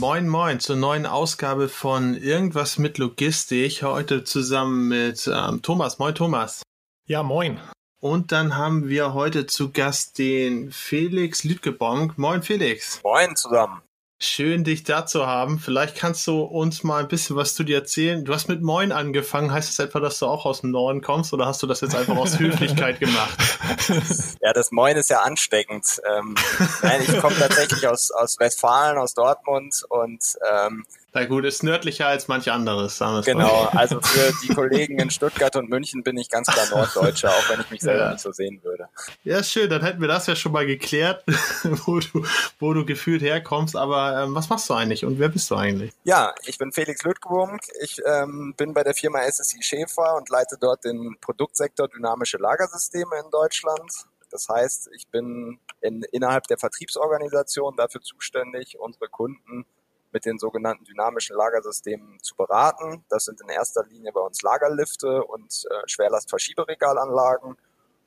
Moin, moin zur neuen Ausgabe von Irgendwas mit Logistik. Heute zusammen mit ähm, Thomas. Moin, Thomas. Ja, moin. Und dann haben wir heute zu Gast den Felix Lüdgebonk. Moin, Felix. Moin zusammen. Schön, dich da zu haben. Vielleicht kannst du uns mal ein bisschen was zu dir erzählen. Du hast mit Moin angefangen. Heißt das etwa, dass du auch aus dem Norden kommst oder hast du das jetzt einfach aus Höflichkeit gemacht? Ja, das Moin ist ja ansteckend. Ähm, nein, ich komme tatsächlich aus, aus Westfalen, aus Dortmund und ähm, na gut, ist nördlicher als manch anderes, sagen wir Genau, also für die Kollegen in Stuttgart und München bin ich ganz klar Norddeutscher, auch wenn ich mich selber ja. nicht so sehen würde. Ja, schön, dann hätten wir das ja schon mal geklärt, wo du, wo du gefühlt herkommst. Aber ähm, was machst du eigentlich und wer bist du eigentlich? Ja, ich bin Felix Lüttgewunk. Ich ähm, bin bei der Firma SSI Schäfer und leite dort den Produktsektor dynamische Lagersysteme in Deutschland. Das heißt, ich bin in, innerhalb der Vertriebsorganisation dafür zuständig, unsere Kunden mit den sogenannten dynamischen Lagersystemen zu beraten. Das sind in erster Linie bei uns Lagerlifte und äh, Schwerlastverschieberegalanlagen.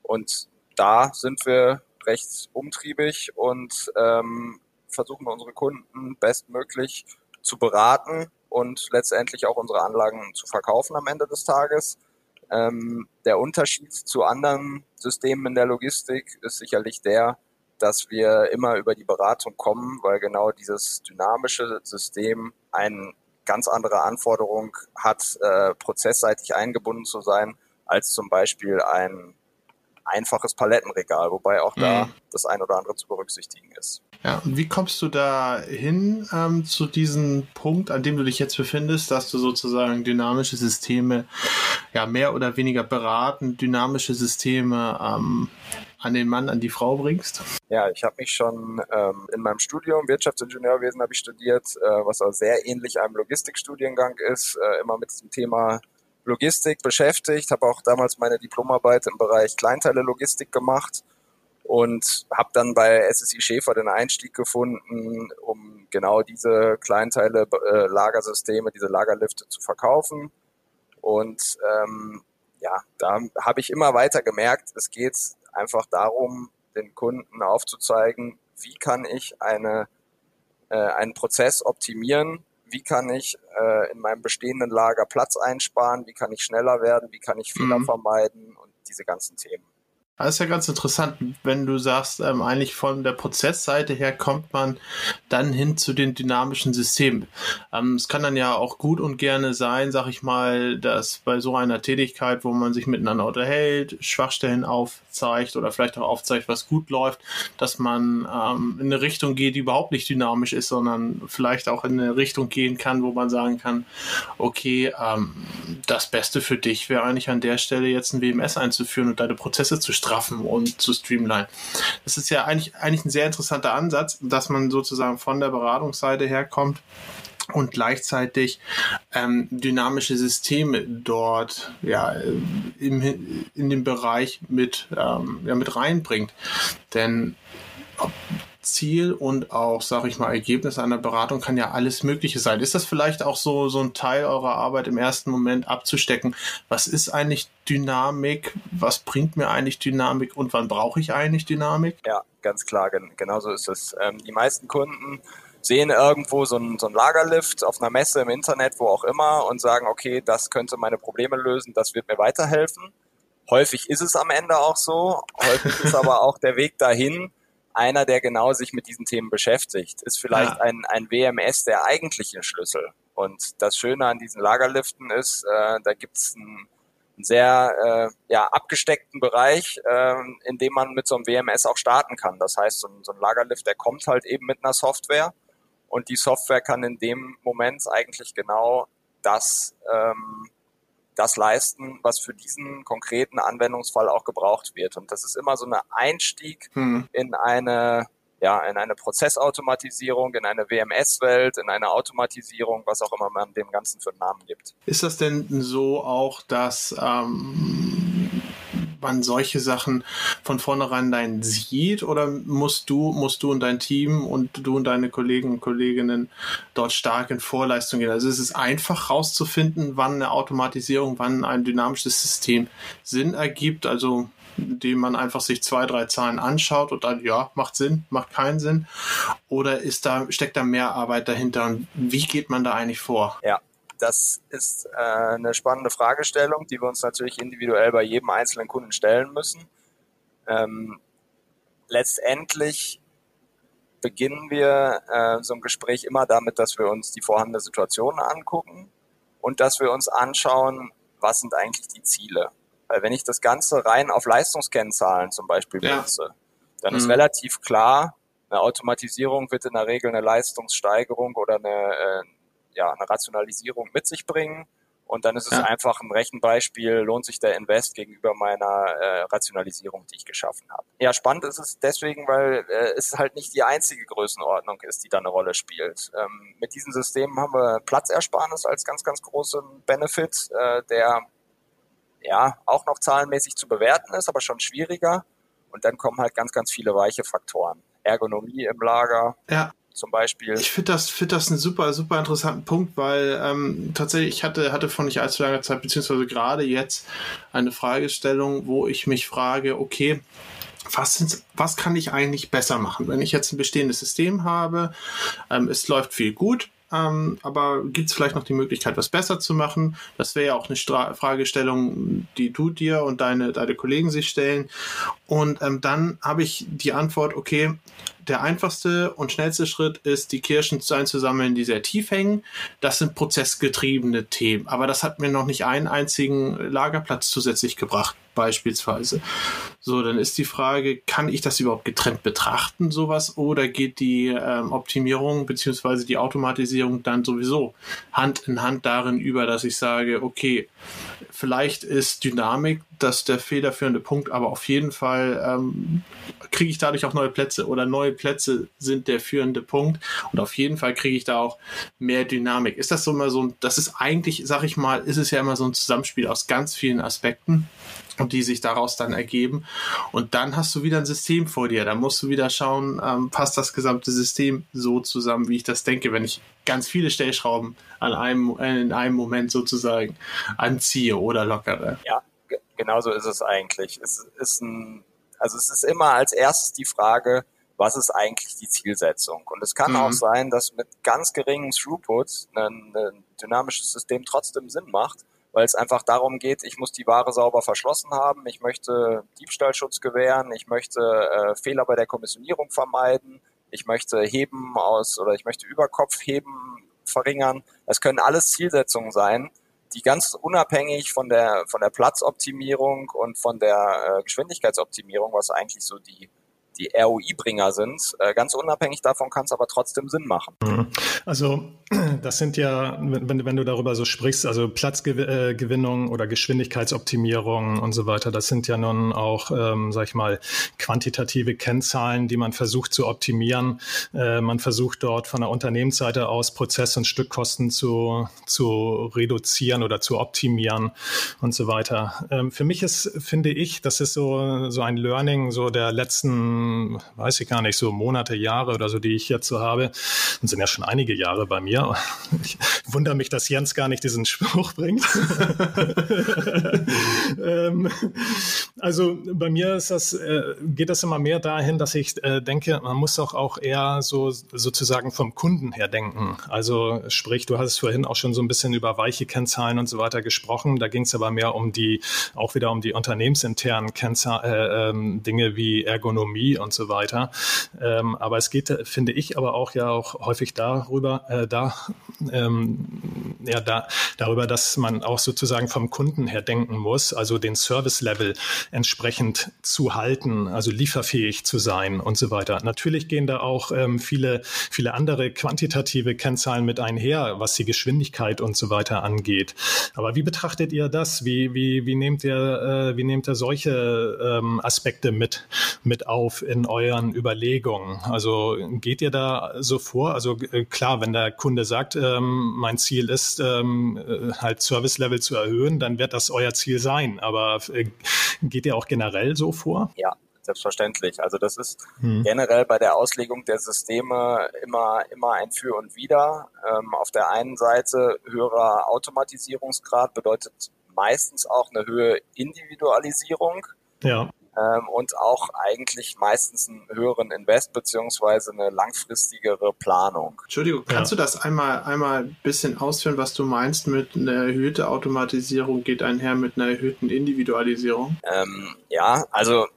Und da sind wir recht umtriebig und ähm, versuchen unsere Kunden bestmöglich zu beraten und letztendlich auch unsere Anlagen zu verkaufen am Ende des Tages. Ähm, der Unterschied zu anderen Systemen in der Logistik ist sicherlich der, dass wir immer über die Beratung kommen, weil genau dieses dynamische System eine ganz andere Anforderung hat, äh, prozessseitig eingebunden zu sein, als zum Beispiel ein einfaches Palettenregal, wobei auch da mhm. das ein oder andere zu berücksichtigen ist. Ja, und wie kommst du da hin ähm, zu diesem Punkt, an dem du dich jetzt befindest, dass du sozusagen dynamische Systeme ja mehr oder weniger beraten, dynamische Systeme ähm, an den Mann, an die Frau bringst? Ja, ich habe mich schon ähm, in meinem Studium Wirtschaftsingenieurwesen habe ich studiert, äh, was auch sehr ähnlich einem Logistikstudiengang ist, äh, immer mit dem Thema Logistik beschäftigt, habe auch damals meine Diplomarbeit im Bereich Kleinteile-Logistik gemacht und habe dann bei SSI Schäfer den Einstieg gefunden, um genau diese Kleinteile äh, Lagersysteme, diese Lagerlifte zu verkaufen. Und ähm, ja, da habe ich immer weiter gemerkt, es geht einfach darum, den Kunden aufzuzeigen, wie kann ich eine, äh, einen Prozess optimieren, wie kann ich äh, in meinem bestehenden Lager Platz einsparen, wie kann ich schneller werden, wie kann ich Fehler mhm. vermeiden und diese ganzen Themen. Das ist ja ganz interessant, wenn du sagst, ähm, eigentlich von der Prozessseite her kommt man dann hin zu den dynamischen Systemen. Ähm, es kann dann ja auch gut und gerne sein, sag ich mal, dass bei so einer Tätigkeit, wo man sich miteinander unterhält, Schwachstellen aufzeigt oder vielleicht auch aufzeigt, was gut läuft, dass man ähm, in eine Richtung geht, die überhaupt nicht dynamisch ist, sondern vielleicht auch in eine Richtung gehen kann, wo man sagen kann, okay, ähm, das Beste für dich wäre eigentlich an der Stelle jetzt ein WMS einzuführen und deine Prozesse zu straffen und zu streamline. Das ist ja eigentlich, eigentlich ein sehr interessanter Ansatz, dass man sozusagen von der Beratungsseite herkommt und gleichzeitig ähm, dynamische Systeme dort ja im, in dem Bereich mit ähm, ja mit reinbringt denn Ziel und auch, sage ich mal, Ergebnis einer Beratung kann ja alles Mögliche sein. Ist das vielleicht auch so, so ein Teil eurer Arbeit im ersten Moment abzustecken? Was ist eigentlich Dynamik? Was bringt mir eigentlich Dynamik und wann brauche ich eigentlich Dynamik? Ja, ganz klar, genau so ist es. Ähm, die meisten Kunden sehen irgendwo so ein, so Lagerlift auf einer Messe im Internet, wo auch immer und sagen, okay, das könnte meine Probleme lösen, das wird mir weiterhelfen. Häufig ist es am Ende auch so, häufig ist aber auch der Weg dahin, einer, der genau sich mit diesen Themen beschäftigt, ist vielleicht ja. ein, ein WMS der eigentliche Schlüssel. Und das Schöne an diesen Lagerliften ist, äh, da gibt es einen, einen sehr äh, ja, abgesteckten Bereich, äh, in dem man mit so einem WMS auch starten kann. Das heißt, so ein, so ein Lagerlift, der kommt halt eben mit einer Software und die Software kann in dem Moment eigentlich genau das ähm, das leisten, was für diesen konkreten Anwendungsfall auch gebraucht wird. Und das ist immer so ein Einstieg hm. in eine ja, in eine Prozessautomatisierung, in eine WMS-Welt, in eine Automatisierung, was auch immer man dem Ganzen für einen Namen gibt. Ist das denn so auch, dass ähm, man solche Sachen von vornherein sieht oder musst du, musst du und dein Team und du und deine Kollegen und Kolleginnen dort stark in Vorleistung gehen? Also ist es einfach rauszufinden, wann eine Automatisierung, wann ein dynamisches System Sinn ergibt? Also indem man einfach sich zwei, drei Zahlen anschaut und dann, ja, macht Sinn, macht keinen Sinn? Oder ist da, steckt da mehr Arbeit dahinter und wie geht man da eigentlich vor? Ja, das ist äh, eine spannende Fragestellung, die wir uns natürlich individuell bei jedem einzelnen Kunden stellen müssen. Ähm, letztendlich beginnen wir äh, so ein Gespräch immer damit, dass wir uns die vorhandene Situation angucken und dass wir uns anschauen, was sind eigentlich die Ziele. Weil wenn ich das Ganze rein auf Leistungskennzahlen zum Beispiel ja. dann mhm. ist relativ klar, eine Automatisierung wird in der Regel eine Leistungssteigerung oder eine, äh, ja, eine Rationalisierung mit sich bringen. Und dann ist es ja. einfach ein Rechenbeispiel, lohnt sich der Invest gegenüber meiner äh, Rationalisierung, die ich geschaffen habe. Ja, spannend ist es deswegen, weil äh, es halt nicht die einzige Größenordnung ist, die da eine Rolle spielt. Ähm, mit diesen Systemen haben wir Platzersparnis als ganz, ganz großen Benefit, äh, der ja, auch noch zahlenmäßig zu bewerten ist, aber schon schwieriger. Und dann kommen halt ganz, ganz viele weiche Faktoren. Ergonomie im Lager. Ja. Zum Beispiel. Ich finde das, finde das einen super, super interessanten Punkt, weil ähm, tatsächlich ich hatte, hatte vor nicht allzu langer Zeit, beziehungsweise gerade jetzt eine Fragestellung, wo ich mich frage, okay, was, was kann ich eigentlich besser machen? Wenn ich jetzt ein bestehendes System habe, ähm, es läuft viel gut, ähm, aber gibt es vielleicht noch die Möglichkeit, was besser zu machen? Das wäre ja auch eine Stra Fragestellung, die du dir und deine, deine Kollegen sich stellen. Und ähm, dann habe ich die Antwort, okay, der einfachste und schnellste Schritt ist, die Kirschen einzusammeln, die sehr tief hängen. Das sind prozessgetriebene Themen. Aber das hat mir noch nicht einen einzigen Lagerplatz zusätzlich gebracht, beispielsweise. So, dann ist die Frage, kann ich das überhaupt getrennt betrachten, sowas, oder geht die ähm, Optimierung beziehungsweise die Automatisierung dann sowieso Hand in Hand darin über, dass ich sage, okay, vielleicht ist Dynamik das der federführende Punkt, aber auf jeden Fall ähm, kriege ich dadurch auch neue Plätze oder neue Plätze sind der führende Punkt und auf jeden Fall kriege ich da auch mehr Dynamik. Ist das so immer so, das ist eigentlich, sag ich mal, ist es ja immer so ein Zusammenspiel aus ganz vielen Aspekten und die sich daraus dann ergeben. Und dann hast du wieder ein System vor dir. Da musst du wieder schauen, ähm, passt das gesamte System so zusammen, wie ich das denke, wenn ich ganz viele Stellschrauben an einem, in einem Moment sozusagen anziehe oder lockere. Ja, genauso ist es eigentlich. Es ist ein, also es ist immer als erstes die Frage, was ist eigentlich die Zielsetzung? Und es kann mhm. auch sein, dass mit ganz geringem Throughput ein, ein dynamisches System trotzdem Sinn macht, weil es einfach darum geht, ich muss die Ware sauber verschlossen haben, ich möchte Diebstahlschutz gewähren, ich möchte äh, Fehler bei der Kommissionierung vermeiden, ich möchte Heben aus oder ich möchte Überkopfheben verringern. Das können alles Zielsetzungen sein, die ganz unabhängig von der von der Platzoptimierung und von der äh, Geschwindigkeitsoptimierung, was eigentlich so die die ROI-Bringer sind. Äh, ganz unabhängig davon kann es aber trotzdem Sinn machen. Mhm. Also das sind ja, wenn, wenn du darüber so sprichst, also Platzgewinnung oder Geschwindigkeitsoptimierung und so weiter, das sind ja nun auch, ähm, sag ich mal, quantitative Kennzahlen, die man versucht zu optimieren. Äh, man versucht dort von der Unternehmensseite aus Prozess- und Stückkosten zu, zu reduzieren oder zu optimieren und so weiter. Ähm, für mich ist, finde ich, das ist so, so ein Learning so der letzten weiß ich gar nicht, so Monate, Jahre oder so, die ich jetzt so habe. Und sind ja schon einige Jahre bei mir. Ich wundere mich, dass Jens gar nicht diesen Spruch bringt. ähm, also bei mir ist das, äh, geht das immer mehr dahin, dass ich äh, denke, man muss doch auch eher so sozusagen vom Kunden her denken. Also sprich, du hast vorhin auch schon so ein bisschen über weiche Kennzahlen und so weiter gesprochen. Da ging es aber mehr um die, auch wieder um die unternehmensinternen Kennzahlen, äh, ähm, Dinge wie Ergonomie und so weiter. Ähm, aber es geht, finde ich, aber auch ja auch häufig darüber, äh, da ähm, ja da, darüber, dass man auch sozusagen vom Kunden her denken muss, also den Service-Level entsprechend zu halten, also lieferfähig zu sein und so weiter. Natürlich gehen da auch ähm, viele, viele andere quantitative Kennzahlen mit einher, was die Geschwindigkeit und so weiter angeht. Aber wie betrachtet ihr das? Wie, wie, wie nehmt ihr, äh, wie nehmt ihr solche ähm, Aspekte mit, mit auf in euren Überlegungen? Also geht ihr da so vor? Also äh, klar, wenn der Kunde sagt, ähm, mein Ziel ist ähm, äh, halt Service Level zu erhöhen, dann wird das euer Ziel sein. Aber äh, geht ihr auch generell so vor? Ja, selbstverständlich. Also das ist hm. generell bei der Auslegung der Systeme immer, immer ein Für und Wider. Ähm, auf der einen Seite höherer Automatisierungsgrad bedeutet meistens auch eine höhere Individualisierung. Ja. Ähm, und auch eigentlich meistens einen höheren Invest beziehungsweise eine langfristigere Planung. Entschuldigung, kannst ja. du das einmal einmal ein bisschen ausführen, was du meinst mit einer erhöhten Automatisierung geht einher mit einer erhöhten Individualisierung? Ähm, ja, also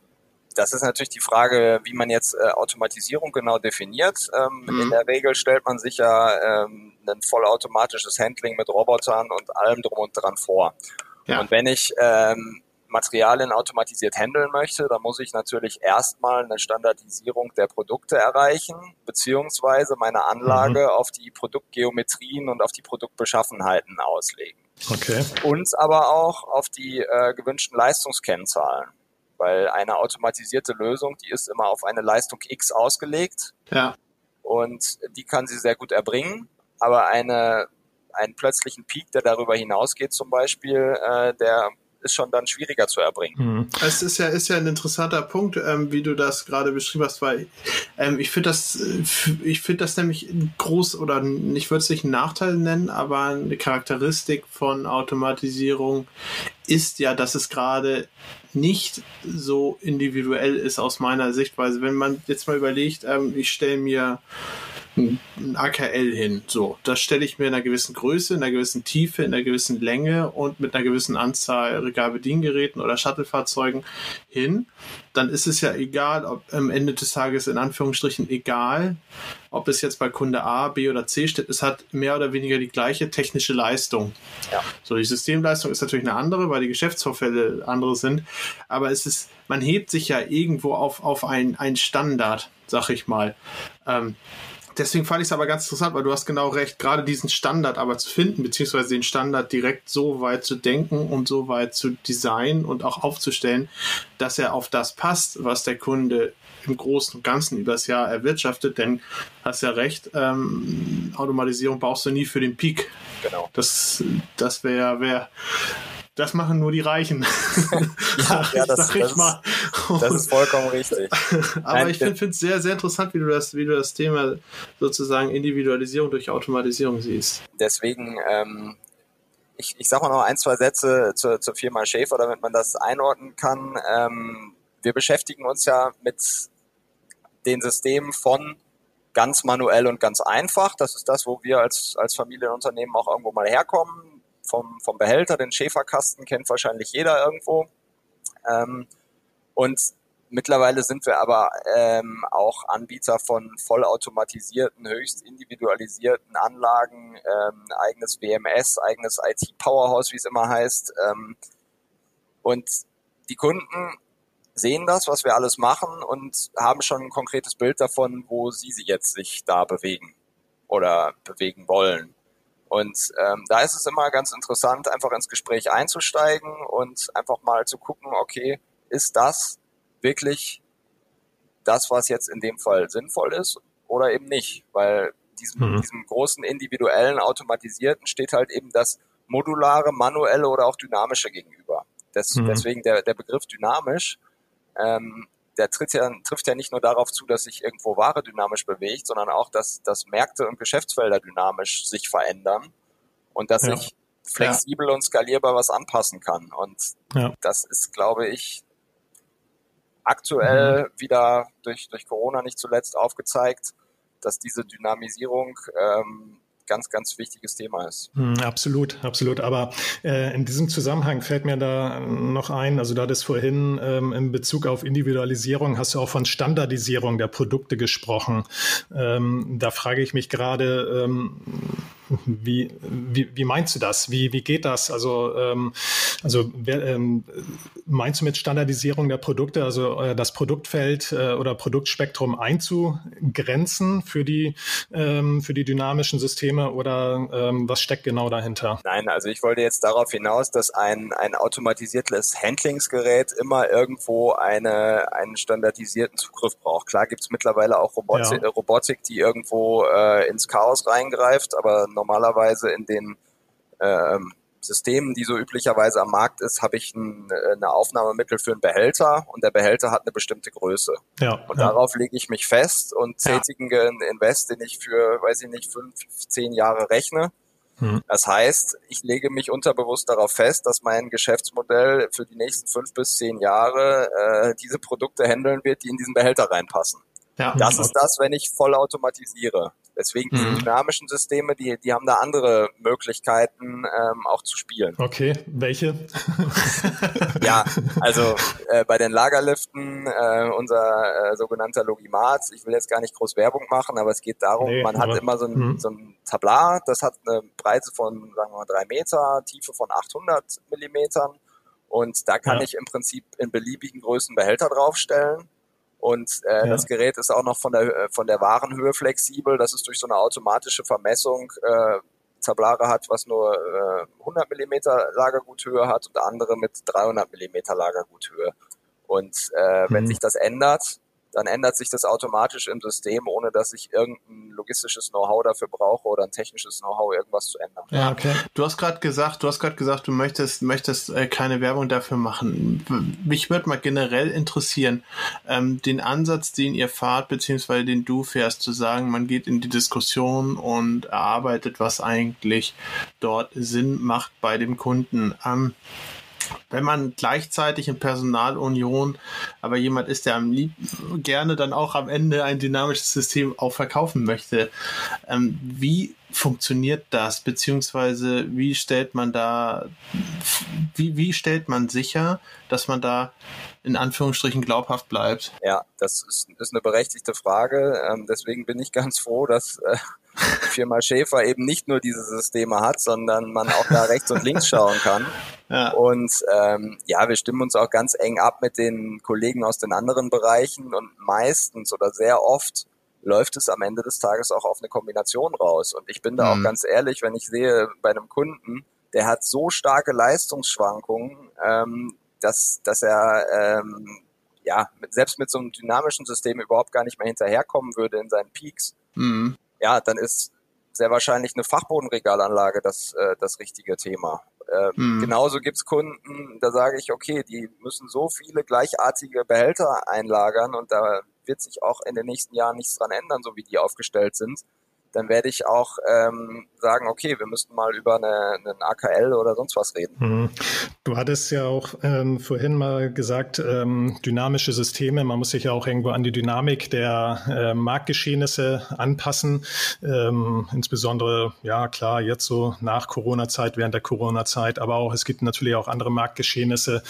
das ist natürlich die Frage, wie man jetzt äh, Automatisierung genau definiert. Ähm, mhm. In der Regel stellt man sich ja ähm, ein vollautomatisches Handling mit Robotern und allem drum und dran vor. Ja. Und wenn ich ähm, Materialien automatisiert handeln möchte, dann muss ich natürlich erstmal eine Standardisierung der Produkte erreichen, beziehungsweise meine Anlage mhm. auf die Produktgeometrien und auf die Produktbeschaffenheiten auslegen. Okay. Und aber auch auf die äh, gewünschten Leistungskennzahlen weil eine automatisierte Lösung, die ist immer auf eine Leistung X ausgelegt. Ja. Und die kann sie sehr gut erbringen, aber eine, einen plötzlichen Peak, der darüber hinausgeht zum Beispiel, äh, der ist schon dann schwieriger zu erbringen. Mhm. Es ist ja, ist ja ein interessanter Punkt, ähm, wie du das gerade beschrieben hast, weil ähm, ich finde das, äh, ich finde das nämlich groß oder ich würde es nicht einen Nachteil nennen, aber eine Charakteristik von Automatisierung ist ja, dass es gerade nicht so individuell ist aus meiner Sichtweise. Wenn man jetzt mal überlegt, ähm, ich stelle mir ein AKL hin. So, das stelle ich mir in einer gewissen Größe, in einer gewissen Tiefe, in einer gewissen Länge und mit einer gewissen Anzahl Regalbediengeräten oder Shuttlefahrzeugen hin. Dann ist es ja egal, ob am Ende des Tages in Anführungsstrichen egal, ob es jetzt bei Kunde A, B oder C steht. Es hat mehr oder weniger die gleiche technische Leistung. Ja. So, die Systemleistung ist natürlich eine andere, weil die Geschäftsvorfälle andere sind. Aber es ist, man hebt sich ja irgendwo auf, auf einen Standard, sag ich mal. Ähm, Deswegen fand ich es aber ganz interessant, weil du hast genau recht, gerade diesen Standard aber zu finden, beziehungsweise den Standard direkt so weit zu denken und so weit zu designen und auch aufzustellen, dass er auf das passt, was der Kunde im Großen und Ganzen übers Jahr erwirtschaftet, denn hast ja recht, ähm, Automatisierung brauchst du nie für den Peak. Genau. Das, das wäre wär das machen nur die Reichen. ja, ja das, das, ist, das, ist, vollkommen richtig. Aber Nein, ich finde es sehr, sehr interessant, wie du, das, wie du das Thema sozusagen Individualisierung durch Automatisierung siehst. Deswegen, ähm, ich, ich sage mal noch ein, zwei Sätze zur, zur Firma Schäfer, damit man das einordnen kann. Ähm, wir beschäftigen uns ja mit den Systemen von ganz manuell und ganz einfach. Das ist das, wo wir als, als Familienunternehmen auch irgendwo mal herkommen vom, vom Behälter, den Schäferkasten kennt wahrscheinlich jeder irgendwo. Ähm, und mittlerweile sind wir aber ähm, auch Anbieter von vollautomatisierten, höchst individualisierten Anlagen, ähm, eigenes WMS, eigenes IT-Powerhouse, wie es immer heißt. Ähm, und die Kunden sehen das, was wir alles machen und haben schon ein konkretes Bild davon, wo sie sich jetzt sich da bewegen oder bewegen wollen. Und ähm, da ist es immer ganz interessant, einfach ins Gespräch einzusteigen und einfach mal zu gucken, okay, ist das wirklich das, was jetzt in dem Fall sinnvoll ist oder eben nicht? Weil diesem, mhm. diesem großen individuellen, automatisierten steht halt eben das modulare, manuelle oder auch dynamische gegenüber. Das, mhm. Deswegen der, der Begriff dynamisch ähm, der tritt ja, trifft ja nicht nur darauf zu, dass sich irgendwo Ware dynamisch bewegt, sondern auch, dass, dass Märkte und Geschäftsfelder dynamisch sich verändern und dass ja. ich flexibel ja. und skalierbar was anpassen kann. Und ja. das ist, glaube ich, aktuell mhm. wieder durch, durch Corona nicht zuletzt aufgezeigt, dass diese Dynamisierung ähm, ganz, ganz wichtiges Thema ist. Hm, absolut, absolut. Aber äh, in diesem Zusammenhang fällt mir da noch ein, also da das vorhin ähm, in Bezug auf Individualisierung hast du auch von Standardisierung der Produkte gesprochen. Ähm, da frage ich mich gerade, ähm, Wie, wie, wie meinst du das? Wie, wie geht das? Also, ähm, also wer, ähm, meinst du mit Standardisierung der Produkte, also äh, das Produktfeld äh, oder Produktspektrum einzugrenzen für die, ähm, für die dynamischen Systeme oder ähm, was steckt genau dahinter? Nein, also ich wollte jetzt darauf hinaus, dass ein, ein automatisiertes Handlingsgerät immer irgendwo eine, einen standardisierten Zugriff braucht. Klar gibt es mittlerweile auch Robotik, ja. Robotik die irgendwo äh, ins Chaos reingreift, aber normalerweise in den ähm, Systemen, die so üblicherweise am Markt ist, habe ich ein, äh, eine Aufnahmemittel für einen Behälter und der Behälter hat eine bestimmte Größe. Ja, und ja. darauf lege ich mich fest und tätige einen Invest, den ich für, weiß ich nicht, fünf, zehn Jahre rechne. Hm. Das heißt, ich lege mich unterbewusst darauf fest, dass mein Geschäftsmodell für die nächsten fünf bis zehn Jahre äh, diese Produkte handeln wird, die in diesen Behälter reinpassen. Ja. Das ist das, wenn ich voll automatisiere. Deswegen die mhm. dynamischen Systeme, die, die haben da andere Möglichkeiten ähm, auch zu spielen. Okay, welche? ja, also äh, bei den Lagerliften, äh, unser äh, sogenannter Logimat, ich will jetzt gar nicht groß Werbung machen, aber es geht darum, nee, man hat immer so ein, mhm. so ein Tablar, das hat eine Breite von, sagen wir mal, drei Meter, Tiefe von 800 Millimetern und da kann ja. ich im Prinzip in beliebigen Größen Behälter draufstellen und äh, ja. das Gerät ist auch noch von der, äh, von der Warenhöhe flexibel, dass es durch so eine automatische Vermessung äh, Tablare hat, was nur äh, 100 Millimeter Lagerguthöhe hat und andere mit 300 Millimeter Lagerguthöhe. Und äh, wenn mhm. sich das ändert, dann ändert sich das automatisch im System, ohne dass ich irgendein logistisches Know-how dafür brauche oder ein technisches Know-how, irgendwas zu ändern. Ja, okay. Du hast gerade gesagt, du hast gerade gesagt, du möchtest, möchtest äh, keine Werbung dafür machen. Mich würde mal generell interessieren, ähm, den Ansatz, den ihr fahrt, beziehungsweise den du fährst, zu sagen, man geht in die Diskussion und erarbeitet, was eigentlich dort Sinn macht bei dem Kunden. Ähm, wenn man gleichzeitig in Personalunion aber jemand ist, der am lieb gerne dann auch am Ende ein dynamisches System auch verkaufen möchte, ähm, wie funktioniert das? Beziehungsweise wie stellt man da, wie, wie stellt man sicher, dass man da in Anführungsstrichen glaubhaft bleibt? Ja, das ist, ist eine berechtigte Frage. Ähm, deswegen bin ich ganz froh, dass äh, Firma Schäfer eben nicht nur diese Systeme hat, sondern man auch da rechts und links schauen kann. Ja. Und ähm, ja, wir stimmen uns auch ganz eng ab mit den Kollegen aus den anderen Bereichen und meistens oder sehr oft läuft es am Ende des Tages auch auf eine Kombination raus. Und ich bin da mhm. auch ganz ehrlich, wenn ich sehe bei einem Kunden, der hat so starke Leistungsschwankungen, ähm, dass, dass er ähm, ja mit, selbst mit so einem dynamischen System überhaupt gar nicht mehr hinterherkommen würde in seinen Peaks. Mhm ja, dann ist sehr wahrscheinlich eine Fachbodenregalanlage das, äh, das richtige Thema. Äh, hm. Genauso gibt's Kunden, da sage ich, okay, die müssen so viele gleichartige Behälter einlagern und da wird sich auch in den nächsten Jahren nichts dran ändern, so wie die aufgestellt sind dann werde ich auch ähm, sagen, okay, wir müssten mal über eine, einen AKL oder sonst was reden. Mhm. Du hattest ja auch ähm, vorhin mal gesagt, ähm, dynamische Systeme, man muss sich ja auch irgendwo an die Dynamik der äh, Marktgeschehnisse anpassen. Ähm, insbesondere, ja klar, jetzt so nach Corona-Zeit, während der Corona-Zeit, aber auch es gibt natürlich auch andere Marktgeschehnisse,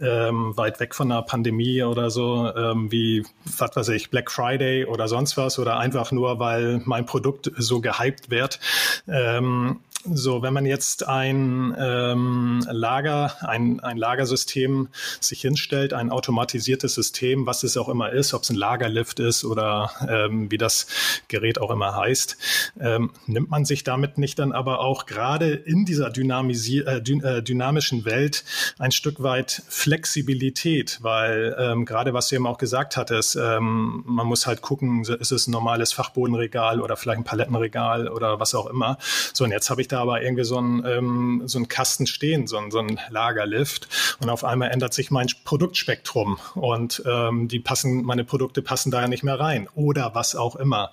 ähm, weit weg von einer Pandemie oder so, ähm, wie, was weiß ich, Black Friday oder sonst was oder einfach nur, weil mein Produkt so gehypt wird. Ähm, so, wenn man jetzt ein ähm, Lager, ein, ein Lagersystem sich hinstellt, ein automatisiertes System, was es auch immer ist, ob es ein Lagerlift ist oder ähm, wie das Gerät auch immer heißt, ähm, nimmt man sich damit nicht dann aber auch gerade in dieser Dynamisi äh, äh dynamischen Welt ein Stück weit Flexibilität, weil ähm, gerade was du eben auch gesagt hattest, ähm, man muss halt gucken, ist es ein normales Fachbodenregal oder vielleicht ein Palettenregal oder was auch immer. So, und jetzt habe ich da aber irgendwie so ein, ähm, so ein Kasten stehen, so ein, so ein Lagerlift. Und auf einmal ändert sich mein Produktspektrum und ähm, die passen, meine Produkte passen da ja nicht mehr rein oder was auch immer.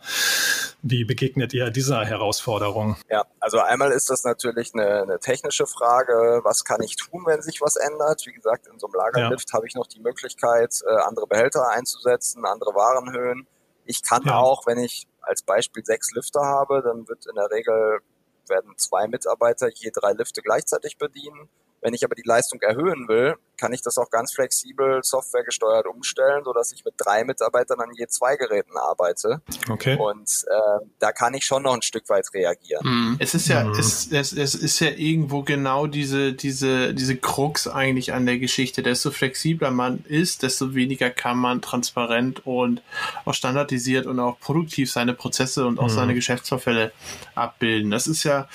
Wie begegnet ihr dieser Herausforderung? Ja, also einmal ist das natürlich eine, eine technische Frage. Was kann ich tun, wenn sich was ändert? Wie gesagt, in so einem Lagerlift ja. habe ich noch die Möglichkeit, äh, andere Behälter einzusetzen, andere Warenhöhen. Ich kann ja. auch, wenn ich als Beispiel sechs Lifter habe, dann wird in der Regel werden zwei Mitarbeiter je drei Lifte gleichzeitig bedienen. Wenn ich aber die Leistung erhöhen will, kann ich das auch ganz flexibel softwaregesteuert umstellen, so dass ich mit drei Mitarbeitern an je zwei Geräten arbeite. Okay. Und äh, da kann ich schon noch ein Stück weit reagieren. Mhm. Es ist ja, mhm. es, es, es ist ja irgendwo genau diese, diese, diese Krux eigentlich an der Geschichte. Desto flexibler man ist, desto weniger kann man transparent und auch standardisiert und auch produktiv seine Prozesse und auch mhm. seine Geschäftsvorfälle abbilden. Das ist ja,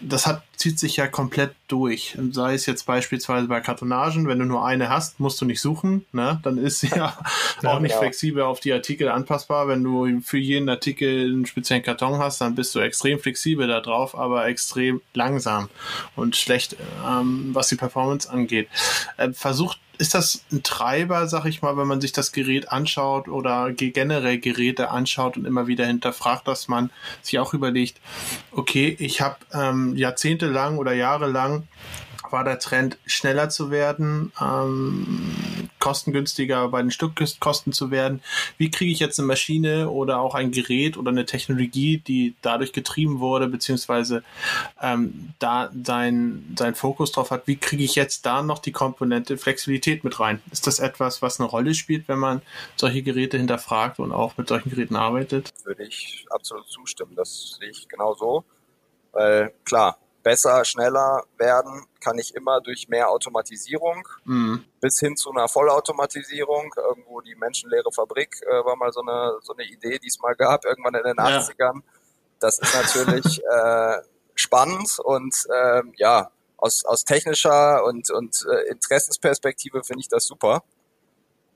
das hat zieht sich ja komplett durch. Sei es jetzt beispielsweise bei Kartonagen, wenn du nur eine hast, musst du nicht suchen, ne? Dann ist sie ja, ja auch nicht genau. flexibel auf die Artikel anpassbar. Wenn du für jeden Artikel einen speziellen Karton hast, dann bist du extrem flexibel da drauf, aber extrem langsam und schlecht, ähm, was die Performance angeht. Äh, versucht ist das ein Treiber, sag ich mal, wenn man sich das Gerät anschaut oder generell Geräte anschaut und immer wieder hinterfragt, dass man sich auch überlegt, okay, ich habe ähm, jahrzehntelang oder jahrelang war der Trend, schneller zu werden, ähm, kostengünstiger bei den Stückkosten zu werden. Wie kriege ich jetzt eine Maschine oder auch ein Gerät oder eine Technologie, die dadurch getrieben wurde, beziehungsweise ähm, da sein, sein Fokus drauf hat, wie kriege ich jetzt da noch die Komponente Flexibilität mit rein? Ist das etwas, was eine Rolle spielt, wenn man solche Geräte hinterfragt und auch mit solchen Geräten arbeitet? Würde ich absolut zustimmen. Das sehe ich genau so. Weil klar, besser, schneller werden kann ich immer durch mehr Automatisierung mhm. bis hin zu einer Vollautomatisierung. Irgendwo die menschenleere Fabrik äh, war mal so eine, so eine Idee, die es mal gab, irgendwann in den ja. 80ern. Das ist natürlich äh, spannend und äh, ja, aus, aus technischer und, und äh, Interessensperspektive finde ich das super.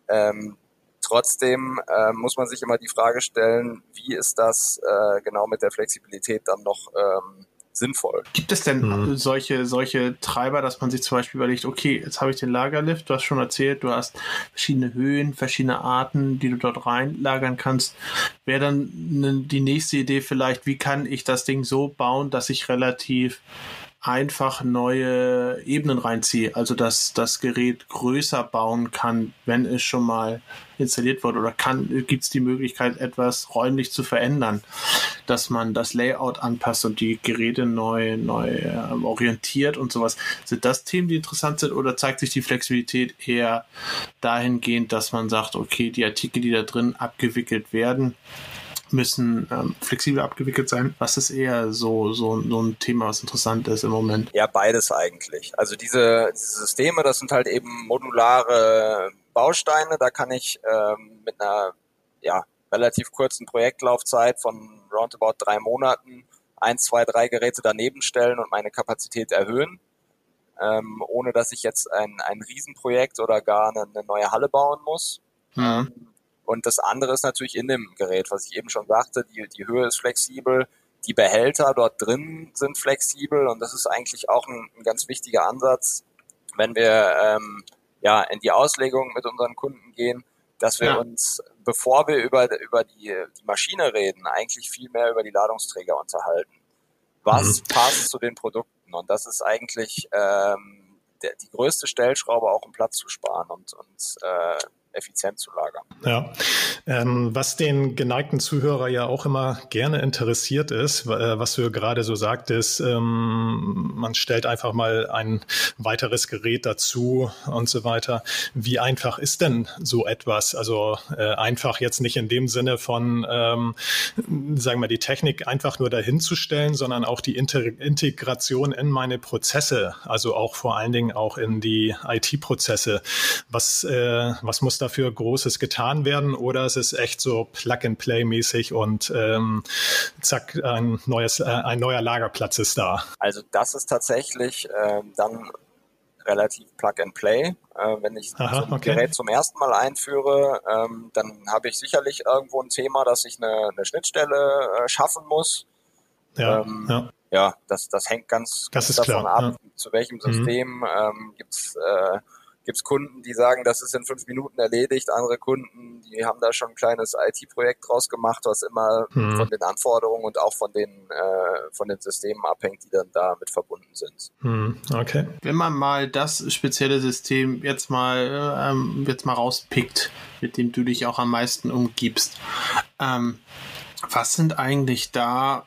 Ähm, trotzdem äh, muss man sich immer die Frage stellen, wie ist das äh, genau mit der Flexibilität dann noch ähm, sinnvoll. Gibt es denn mhm. solche, solche Treiber, dass man sich zum Beispiel überlegt, okay, jetzt habe ich den Lagerlift, du hast schon erzählt, du hast verschiedene Höhen, verschiedene Arten, die du dort reinlagern kannst. Wäre dann ne, die nächste Idee vielleicht, wie kann ich das Ding so bauen, dass ich relativ einfach neue Ebenen reinziehe, also dass das Gerät größer bauen kann, wenn es schon mal installiert wurde. Oder gibt es die Möglichkeit etwas räumlich zu verändern, dass man das Layout anpasst und die Geräte neu neu äh, orientiert und sowas. Sind das Themen, die interessant sind? Oder zeigt sich die Flexibilität eher dahingehend, dass man sagt, okay, die Artikel, die da drin abgewickelt werden, müssen ähm, flexibel abgewickelt sein. Was ist eher so, so, so ein Thema, was interessant ist im Moment? Ja, beides eigentlich. Also diese, diese Systeme, das sind halt eben modulare Bausteine. Da kann ich ähm, mit einer ja, relativ kurzen Projektlaufzeit von roundabout drei Monaten eins, zwei, drei Geräte daneben stellen und meine Kapazität erhöhen. Ähm, ohne dass ich jetzt ein, ein Riesenprojekt oder gar eine, eine neue Halle bauen muss. Mhm. Und das andere ist natürlich in dem Gerät, was ich eben schon sagte, die, die Höhe ist flexibel, die Behälter dort drin sind flexibel und das ist eigentlich auch ein, ein ganz wichtiger Ansatz, wenn wir ähm, ja in die Auslegung mit unseren Kunden gehen, dass wir ja. uns, bevor wir über, über die, die Maschine reden, eigentlich viel mehr über die Ladungsträger unterhalten. Was mhm. passt zu den Produkten? Und das ist eigentlich ähm, der, die größte Stellschraube, auch um Platz zu sparen und, und äh, effizient zu lagern. Ja, ähm, was den geneigten Zuhörer ja auch immer gerne interessiert ist, äh, was du gerade so sagtest, ähm, man stellt einfach mal ein weiteres Gerät dazu und so weiter. Wie einfach ist denn so etwas? Also äh, einfach jetzt nicht in dem Sinne von, ähm, sagen wir, die Technik einfach nur dahin zu stellen, sondern auch die Inter Integration in meine Prozesse, also auch vor allen Dingen auch in die IT-Prozesse. Was, äh, was muss dafür Großes getan werden oder ist es echt so Plug-and-Play-mäßig und ähm, zack, ein, neues, äh, ein neuer Lagerplatz ist da? Also das ist tatsächlich äh, dann relativ Plug-and-Play. Äh, wenn ich Aha, so ein okay. Gerät zum ersten Mal einführe, ähm, dann habe ich sicherlich irgendwo ein Thema, dass ich eine, eine Schnittstelle äh, schaffen muss. Ja, ähm, ja. ja das, das hängt ganz, ganz davon klar, ab, ja. zu welchem mhm. System mhm. ähm, gibt es äh, gibt es Kunden, die sagen, das ist in fünf Minuten erledigt. Andere Kunden, die haben da schon ein kleines IT-Projekt draus gemacht, was immer hm. von den Anforderungen und auch von den, äh, von den Systemen abhängt, die dann damit verbunden sind. Hm. Okay. Wenn man mal das spezielle System jetzt mal, ähm, jetzt mal rauspickt, mit dem du dich auch am meisten umgibst, ähm, was sind eigentlich da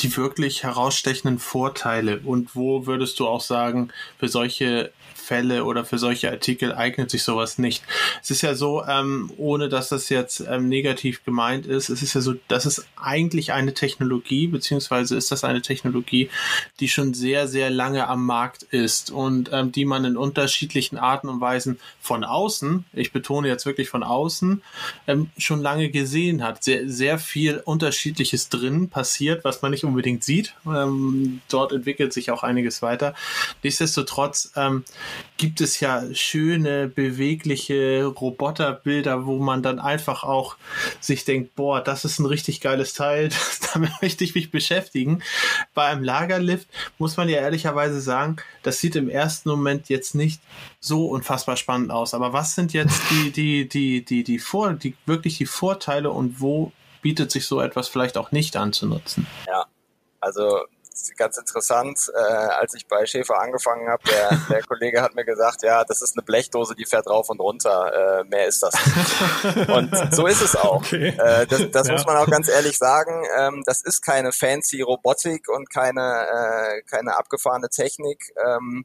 die wirklich herausstechenden Vorteile und wo würdest du auch sagen, für solche Fälle oder für solche Artikel eignet sich sowas nicht. Es ist ja so, ähm, ohne dass das jetzt ähm, negativ gemeint ist, es ist ja so, das ist eigentlich eine Technologie, beziehungsweise ist das eine Technologie, die schon sehr, sehr lange am Markt ist und ähm, die man in unterschiedlichen Arten und Weisen von außen, ich betone jetzt wirklich von außen, ähm, schon lange gesehen hat. Sehr, sehr viel Unterschiedliches drin passiert, was man nicht unbedingt sieht. Ähm, dort entwickelt sich auch einiges weiter. Nichtsdestotrotz ähm, gibt es ja schöne, bewegliche Roboterbilder, wo man dann einfach auch sich denkt, boah, das ist ein richtig geiles Teil, damit möchte ich mich beschäftigen. Bei einem Lagerlift muss man ja ehrlicherweise sagen, das sieht im ersten Moment jetzt nicht so unfassbar spannend aus. Aber was sind jetzt die, die, die, die, die Vor, die, wirklich die Vorteile und wo bietet sich so etwas vielleicht auch nicht anzunutzen? Ja, also ganz interessant, äh, als ich bei Schäfer angefangen habe, der, der Kollege hat mir gesagt, ja, das ist eine Blechdose, die fährt rauf und runter, äh, mehr ist das nicht. Und so ist es auch. Okay. Äh, das das ja. muss man auch ganz ehrlich sagen. Ähm, das ist keine fancy Robotik und keine, äh, keine abgefahrene Technik. Ähm,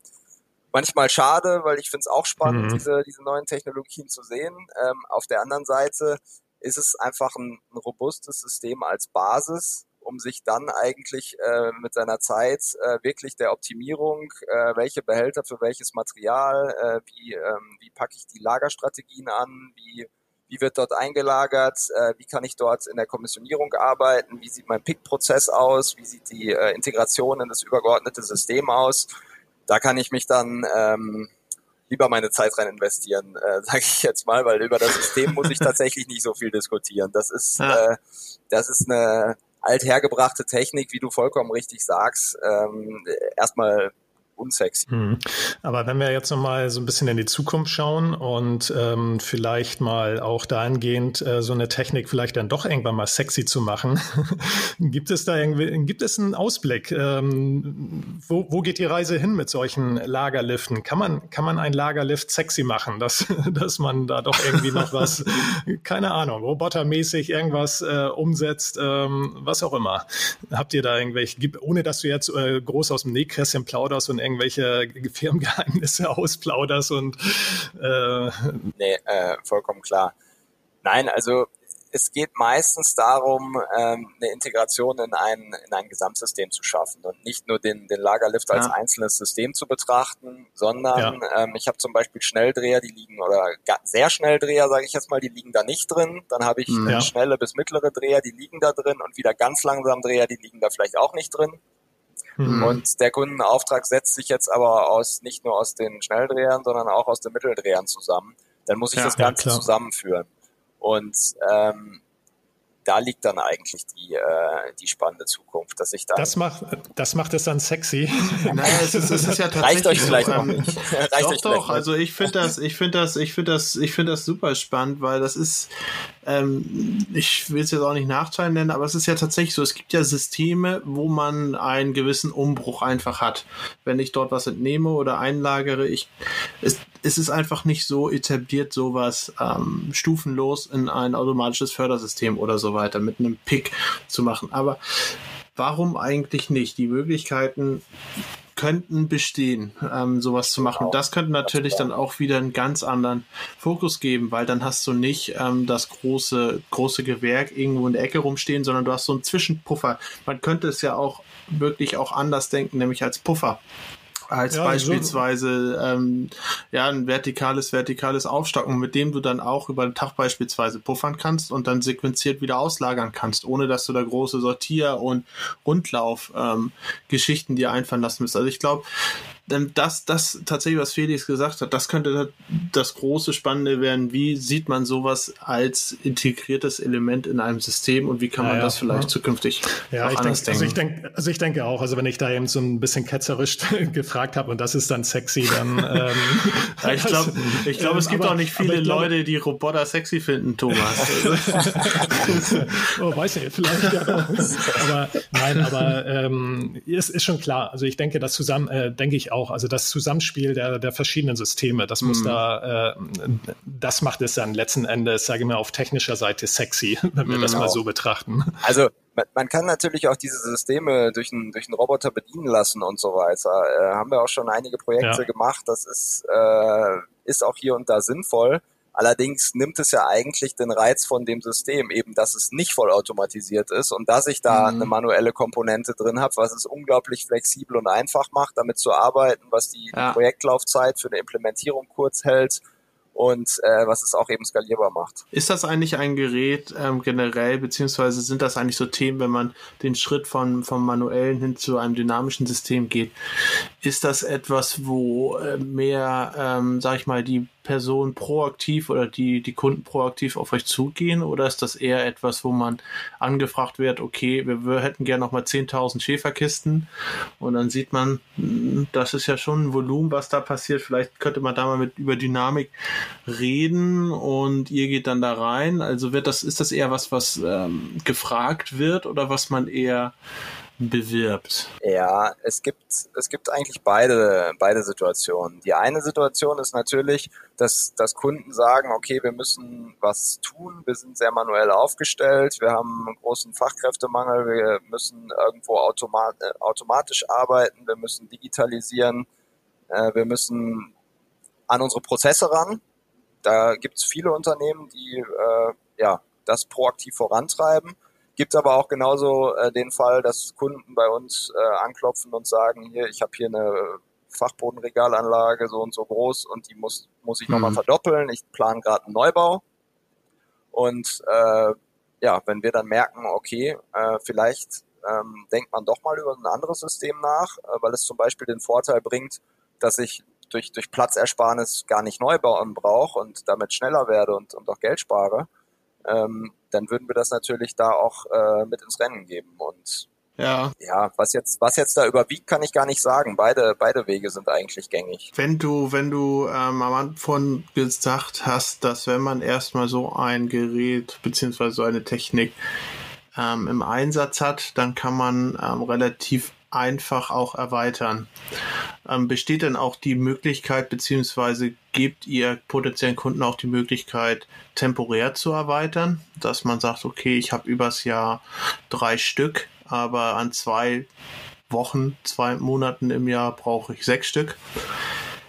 manchmal schade, weil ich finde es auch spannend, mhm. diese, diese neuen Technologien zu sehen. Ähm, auf der anderen Seite ist es einfach ein, ein robustes System als Basis, um sich dann eigentlich äh, mit seiner Zeit äh, wirklich der Optimierung, äh, welche Behälter für welches Material, äh, wie, ähm, wie packe ich die Lagerstrategien an, wie, wie wird dort eingelagert, äh, wie kann ich dort in der Kommissionierung arbeiten, wie sieht mein Pick-Prozess aus, wie sieht die äh, Integration in das übergeordnete System aus. Da kann ich mich dann ähm, lieber meine Zeit rein investieren, äh, sage ich jetzt mal, weil über das System muss ich tatsächlich nicht so viel diskutieren. Das ist, äh, das ist eine althergebrachte Technik, wie du vollkommen richtig sagst, ähm, erstmal unsexy. Hm. Aber wenn wir jetzt nochmal so ein bisschen in die Zukunft schauen und ähm, vielleicht mal auch dahingehend äh, so eine Technik vielleicht dann doch irgendwann mal sexy zu machen, gibt es da irgendwie, gibt es einen Ausblick? Ähm, wo, wo geht die Reise hin mit solchen Lagerliften? Kann man, kann man ein Lagerlift sexy machen, dass, dass man da doch irgendwie noch was, keine Ahnung, robotermäßig irgendwas äh, umsetzt, ähm, was auch immer. Habt ihr da irgendwelche, ohne dass du jetzt äh, groß aus dem Nähkästchen plauderst und irgendwelche Firmengeheimnisse ausplauderst und äh Nee, äh, vollkommen klar. Nein, also es geht meistens darum, ähm, eine Integration in ein, in ein Gesamtsystem zu schaffen und nicht nur den, den Lagerlift als ja. einzelnes System zu betrachten, sondern ja. ähm, ich habe zum Beispiel Schnelldreher, die liegen, oder sehr Schnelldreher, sage ich jetzt mal, die liegen da nicht drin. Dann habe ich ja. schnelle bis mittlere Dreher, die liegen da drin und wieder ganz langsam Dreher, die liegen da vielleicht auch nicht drin. Mhm. Und der Kundenauftrag setzt sich jetzt aber aus nicht nur aus den Schnelldrehern, sondern auch aus den Mitteldrehern zusammen. Dann muss ich ja, das Ganze ja, zusammenführen. Und ähm, da liegt dann eigentlich die, äh, die spannende Zukunft, dass ich da. Das macht, das macht es dann sexy. Naja, es ist, es ist ja tatsächlich. Reicht euch vielleicht so, noch nicht. Reicht doch, euch doch. Also ich finde das, ich finde das, ich finde das, ich finde das super spannend, weil das ist, ähm, ich will es jetzt auch nicht Nachteil nennen, aber es ist ja tatsächlich so, es gibt ja Systeme, wo man einen gewissen Umbruch einfach hat. Wenn ich dort was entnehme oder einlagere, ich, es, es ist einfach nicht so etabliert, sowas ähm, stufenlos in ein automatisches Fördersystem oder so weiter mit einem Pick zu machen. Aber warum eigentlich nicht? Die Möglichkeiten könnten bestehen, ähm, sowas zu machen. Genau. Das könnte natürlich dann auch wieder einen ganz anderen Fokus geben, weil dann hast du nicht ähm, das große, große Gewerk irgendwo in der Ecke rumstehen, sondern du hast so einen Zwischenpuffer. Man könnte es ja auch wirklich auch anders denken, nämlich als Puffer als ja, beispielsweise so. ähm, ja ein vertikales vertikales Aufstocken, mit dem du dann auch über den Tag beispielsweise puffern kannst und dann sequenziert wieder auslagern kannst, ohne dass du da große Sortier- und Rundlauf ähm, dir einfallen lassen musst. Also ich glaube, denn das, das tatsächlich, was Felix gesagt hat, das könnte das große Spannende werden. Wie sieht man sowas als integriertes Element in einem System und wie kann man ja, das vielleicht ja. zukünftig ja, ich denk, Also ich, denk, also ich denke auch, also wenn ich da eben so ein bisschen ketzerisch gefragt habe und das ist dann sexy, dann. Ähm, ich glaube, ich glaub, es gibt aber, auch nicht viele glaube, Leute, die Roboter sexy finden, Thomas. oh, weiß nicht, vielleicht ja auch. Aber nein, aber ähm, es ist schon klar. Also ich denke, das zusammen, äh, denke ich auch auch. Also das Zusammenspiel der, der verschiedenen Systeme, das muss mhm. da, äh, das macht es dann letzten Endes, sage ich mal, auf technischer Seite sexy, wenn wir mhm. das mal so betrachten. Also man, man kann natürlich auch diese Systeme durch einen, durch einen Roboter bedienen lassen und so weiter. Äh, haben wir auch schon einige Projekte ja. gemacht. Das ist, äh, ist auch hier und da sinnvoll. Allerdings nimmt es ja eigentlich den Reiz von dem System, eben dass es nicht vollautomatisiert ist und dass ich da mhm. eine manuelle Komponente drin habe, was es unglaublich flexibel und einfach macht, damit zu arbeiten, was die ja. Projektlaufzeit für eine Implementierung kurz hält und äh, was es auch eben skalierbar macht. Ist das eigentlich ein Gerät ähm, generell, beziehungsweise sind das eigentlich so Themen, wenn man den Schritt von, vom manuellen hin zu einem dynamischen System geht, ist das etwas, wo äh, mehr, ähm, sag ich mal, die Personen proaktiv oder die, die Kunden proaktiv auf euch zugehen oder ist das eher etwas, wo man angefragt wird, okay, wir, wir hätten gerne nochmal 10.000 Schäferkisten und dann sieht man, hm, das ist ja schon ein Volumen, was da passiert. Vielleicht könnte man da mal mit über Dynamik reden und ihr geht dann da rein. Also wird das, ist das eher was, was ähm, gefragt wird oder was man eher bewirbt? Ja, es gibt, es gibt eigentlich beide, beide Situationen. Die eine Situation ist natürlich, dass, dass Kunden sagen, okay, wir müssen was tun, wir sind sehr manuell aufgestellt, wir haben einen großen Fachkräftemangel, wir müssen irgendwo automat, automatisch arbeiten, wir müssen digitalisieren, äh, wir müssen an unsere Prozesse ran. Da gibt es viele Unternehmen, die äh, ja, das proaktiv vorantreiben. Gibt aber auch genauso äh, den Fall, dass Kunden bei uns äh, anklopfen und sagen, hier, ich habe hier eine Fachbodenregalanlage so und so groß und die muss, muss ich nochmal mhm. verdoppeln. Ich plane gerade einen Neubau. Und äh, ja, wenn wir dann merken, okay, äh, vielleicht ähm, denkt man doch mal über ein anderes System nach, äh, weil es zum Beispiel den Vorteil bringt, dass ich durch, durch Platzersparnis gar nicht neu bauen brauche und damit schneller werde und, und auch Geld spare, ähm, dann würden wir das natürlich da auch äh, mit ins Rennen geben. Und ja. Ja, was jetzt, was jetzt da überwiegt, kann ich gar nicht sagen. Beide, beide Wege sind eigentlich gängig. Wenn du, wenn du ähm, am Anfang gesagt hast, dass wenn man erstmal so ein Gerät beziehungsweise so eine Technik ähm, im Einsatz hat, dann kann man ähm, relativ einfach auch erweitern. Ähm, besteht denn auch die Möglichkeit, beziehungsweise gebt ihr potenziellen Kunden auch die Möglichkeit, temporär zu erweitern, dass man sagt, okay, ich habe übers Jahr drei Stück, aber an zwei Wochen, zwei Monaten im Jahr brauche ich sechs Stück.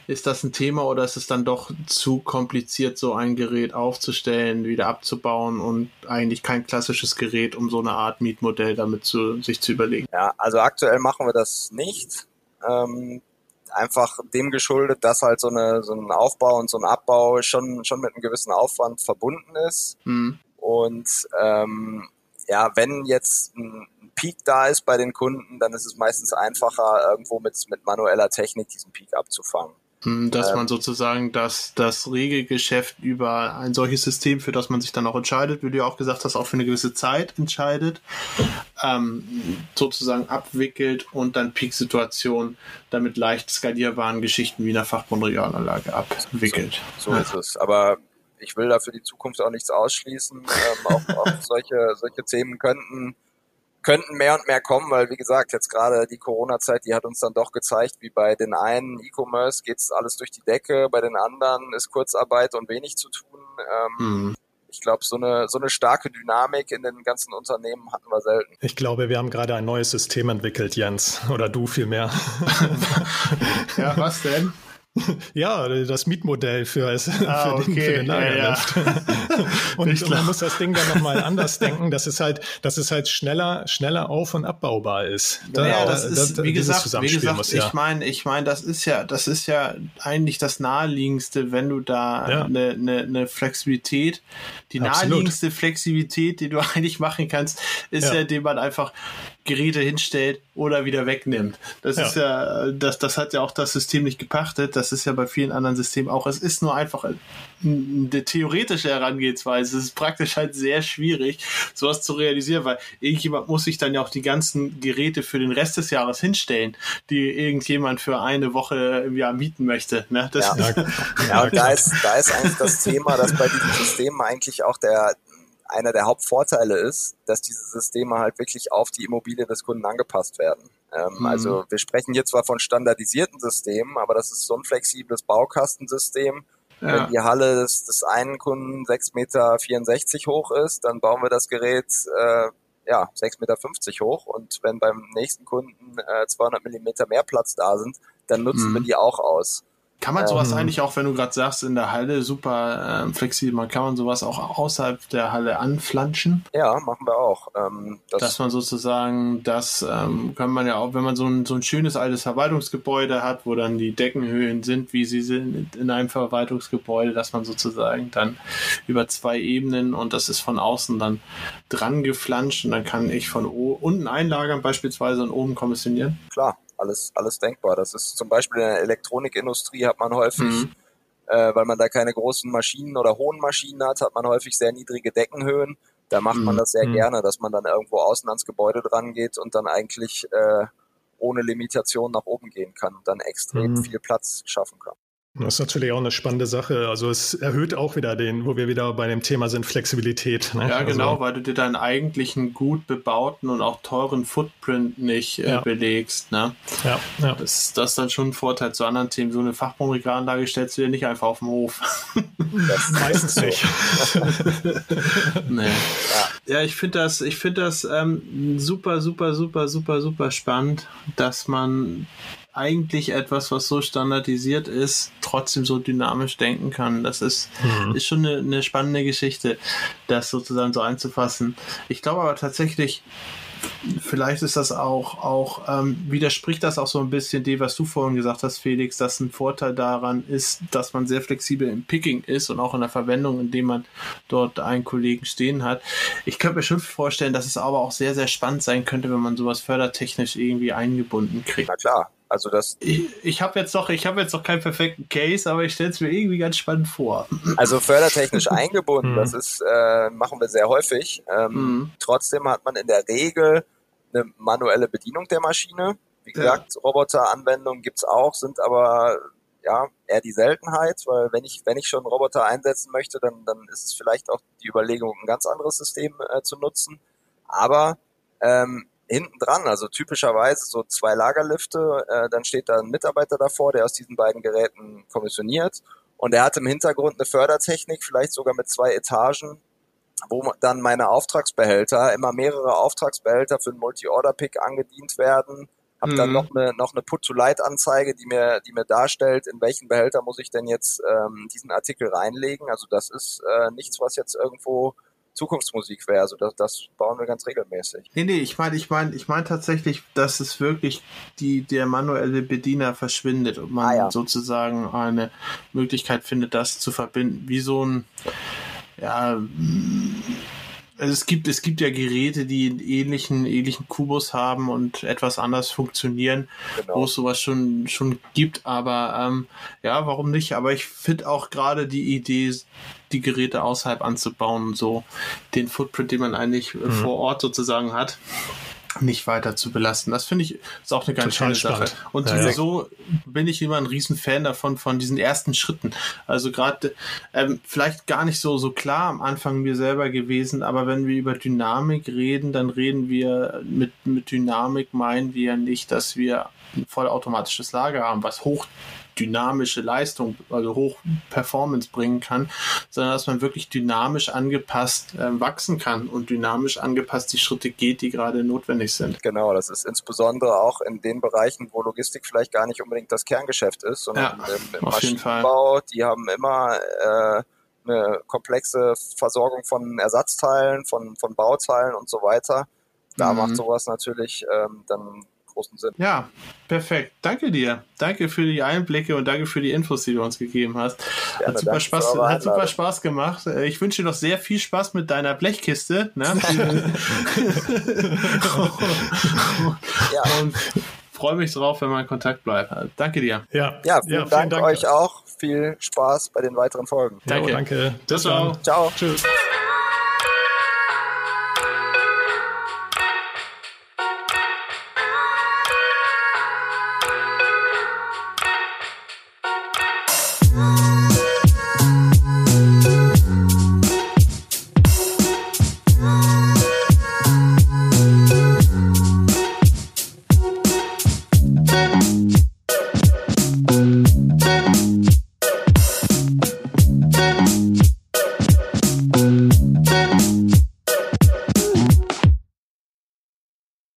Ist das ein Thema oder ist es dann doch zu kompliziert, so ein Gerät aufzustellen, wieder abzubauen und eigentlich kein klassisches Gerät, um so eine Art Mietmodell damit zu, sich zu überlegen? Ja, also aktuell machen wir das nicht. Ähm, einfach dem geschuldet, dass halt so, eine, so ein Aufbau und so ein Abbau schon, schon mit einem gewissen Aufwand verbunden ist. Mhm. Und ähm, ja, wenn jetzt ein Peak da ist bei den Kunden, dann ist es meistens einfacher, irgendwo mit, mit manueller Technik diesen Peak abzufangen. Hm, dass man sozusagen das, das Regelgeschäft über ein solches System, für das man sich dann auch entscheidet, wie du ja auch gesagt hast, auch für eine gewisse Zeit entscheidet, ähm, sozusagen abwickelt und dann Peak-Situationen damit leicht skalierbaren Geschichten wie einer Fachbundregalanlage abwickelt. So, so ist es. Aber ich will da für die Zukunft auch nichts ausschließen. Ähm, auch, auch solche, solche Themen könnten könnten mehr und mehr kommen, weil wie gesagt, jetzt gerade die Corona-Zeit, die hat uns dann doch gezeigt, wie bei den einen E-Commerce geht's alles durch die Decke, bei den anderen ist Kurzarbeit und wenig zu tun. Ähm, mhm. Ich glaube, so eine, so eine starke Dynamik in den ganzen Unternehmen hatten wir selten. Ich glaube, wir haben gerade ein neues System entwickelt, Jens. Oder du vielmehr. ja, was denn? Ja, das Mietmodell für, es, ah, für, den, okay. für den Lagerlift. Ja, ja. und man muss das Ding dann nochmal anders denken, dass es halt, dass es halt schneller, schneller auf- und abbaubar ist. Da, ja, das ist, da, wie gesagt, wie gesagt, muss, ja. ich meine, ich meine, das ist ja, das ist ja eigentlich das naheliegendste, wenn du da eine, eine, eine Flexibilität, die Absolut. naheliegendste Flexibilität, die du eigentlich machen kannst, ist ja, indem man einfach Geräte hinstellt oder wieder wegnimmt. Das ja. ist ja, das, das hat ja auch das System nicht gepachtet. Das ist ja bei vielen anderen Systemen auch. Es ist nur einfach eine theoretische Herangehensweise. Es ist praktisch halt sehr schwierig, sowas zu realisieren, weil irgendjemand muss sich dann ja auch die ganzen Geräte für den Rest des Jahres hinstellen, die irgendjemand für eine Woche im Jahr mieten möchte. Ne? Das ja, ja und da ist, da ist eigentlich das Thema, dass bei diesen Systemen eigentlich auch der, einer der Hauptvorteile ist, dass diese Systeme halt wirklich auf die Immobilie des Kunden angepasst werden. Ähm, mhm. Also wir sprechen hier zwar von standardisierten Systemen, aber das ist so ein flexibles Baukastensystem. Ja. Wenn die Halle des, des einen Kunden 6,64 Meter hoch ist, dann bauen wir das Gerät äh, ja, 6,50 Meter hoch und wenn beim nächsten Kunden äh, 200 Millimeter mehr Platz da sind, dann nutzen mhm. wir die auch aus. Kann man sowas ähm, eigentlich auch, wenn du gerade sagst, in der Halle super äh, flexibel, kann man sowas auch außerhalb der Halle anflanschen? Ja, machen wir auch. Ähm, das Dass man sozusagen, das ähm, kann man ja auch, wenn man so ein, so ein schönes altes Verwaltungsgebäude hat, wo dann die Deckenhöhen sind, wie sie sind in einem Verwaltungsgebäude, dass man sozusagen dann über zwei Ebenen und das ist von außen dann dran geflanscht und dann kann ich von unten einlagern beispielsweise und oben kommissionieren. Klar alles, alles denkbar. Das ist zum Beispiel in der Elektronikindustrie hat man häufig, mhm. äh, weil man da keine großen Maschinen oder hohen Maschinen hat, hat man häufig sehr niedrige Deckenhöhen. Da macht mhm. man das sehr mhm. gerne, dass man dann irgendwo außen ans Gebäude dran geht und dann eigentlich äh, ohne Limitation nach oben gehen kann und dann extrem mhm. viel Platz schaffen kann. Das ist natürlich auch eine spannende Sache. Also es erhöht auch wieder den, wo wir wieder bei dem Thema sind, Flexibilität. Ne? Ja, genau, also, weil du dir deinen eigentlichen gut bebauten und auch teuren Footprint nicht äh, ja. belegst. Ne? Ja, ja. Das, das ist dann schon ein Vorteil zu anderen Themen. So eine Fachbaumregalanlage stellst du dir nicht einfach auf den Hof. Das meistens nicht. nee. ja. ja, ich finde das, ich finde das ähm, super, super, super, super, super spannend, dass man eigentlich etwas, was so standardisiert ist, trotzdem so dynamisch denken kann. Das ist, mhm. ist schon eine, eine spannende Geschichte, das sozusagen so einzufassen. Ich glaube aber tatsächlich, vielleicht ist das auch, auch ähm, widerspricht das auch so ein bisschen dem, was du vorhin gesagt hast, Felix, dass ein Vorteil daran ist, dass man sehr flexibel im Picking ist und auch in der Verwendung, indem man dort einen Kollegen stehen hat. Ich könnte mir schon vorstellen, dass es aber auch sehr, sehr spannend sein könnte, wenn man sowas fördertechnisch irgendwie eingebunden kriegt. Na klar, also das. Ich, ich habe jetzt noch, ich habe jetzt noch keinen perfekten Case, aber ich stelle es mir irgendwie ganz spannend vor. Also fördertechnisch eingebunden, das mhm. ist äh, machen wir sehr häufig. Ähm, mhm. Trotzdem hat man in der Regel eine manuelle Bedienung der Maschine. Wie gesagt, ja. Roboteranwendungen gibt's auch, sind aber ja eher die Seltenheit, weil wenn ich wenn ich schon Roboter einsetzen möchte, dann dann ist es vielleicht auch die Überlegung, ein ganz anderes System äh, zu nutzen. Aber ähm, hinten dran, also typischerweise so zwei Lagerlifte, äh, dann steht da ein Mitarbeiter davor, der aus diesen beiden Geräten kommissioniert und er hat im Hintergrund eine Fördertechnik, vielleicht sogar mit zwei Etagen, wo dann meine Auftragsbehälter, immer mehrere Auftragsbehälter für einen Multi-Order-Pick angedient werden. Hab mhm. dann noch eine, noch eine Put-to-Light-Anzeige, die mir, die mir darstellt, in welchen Behälter muss ich denn jetzt ähm, diesen Artikel reinlegen. Also das ist äh, nichts, was jetzt irgendwo Zukunftsmusik wäre. Also das, das bauen wir ganz regelmäßig. Nee, nee, ich meine, ich meine, ich meine tatsächlich, dass es wirklich die, der manuelle Bediener verschwindet und man ah, ja. sozusagen eine Möglichkeit findet, das zu verbinden. Wie so ein, ja, also es gibt, es gibt ja Geräte, die einen ähnlichen, ähnlichen Kubus haben und etwas anders funktionieren, genau. wo es sowas schon, schon gibt, aber ähm, ja, warum nicht? Aber ich finde auch gerade die Idee, die Geräte außerhalb anzubauen und so den Footprint, den man eigentlich mhm. vor Ort sozusagen hat, nicht weiter zu belasten. Das finde ich ist auch eine ganz Total schöne Sache. Und ja, sowieso ja. bin ich immer ein Riesenfan davon, von diesen ersten Schritten. Also gerade ähm, vielleicht gar nicht so, so klar am Anfang mir selber gewesen, aber wenn wir über Dynamik reden, dann reden wir mit, mit Dynamik meinen wir nicht, dass wir ein vollautomatisches Lager haben, was hoch dynamische Leistung, also hoch Performance bringen kann, sondern dass man wirklich dynamisch angepasst äh, wachsen kann und dynamisch angepasst die Schritte geht, die gerade notwendig sind. Genau, das ist insbesondere auch in den Bereichen, wo Logistik vielleicht gar nicht unbedingt das Kerngeschäft ist, sondern ja, im, im Maschinenbau, die haben immer äh, eine komplexe Versorgung von Ersatzteilen, von, von Bauteilen und so weiter. Da mhm. macht sowas natürlich ähm, dann großen Sinn. Ja, perfekt. Danke dir. Danke für die Einblicke und danke für die Infos, die du uns gegeben hast. Gerne, hat, super Spaß, hat super Spaß gemacht. Äh, ich wünsche dir noch sehr viel Spaß mit deiner Blechkiste. Ne? ja. Und freue mich drauf, wenn wir in Kontakt bleiben. Danke dir. Ja, ja vielen, ja, vielen Dank, Dank, euch auch. Viel Spaß bei den weiteren Folgen. Danke. Jo, danke. Ciao. Ciao. Ciao. Tschüss.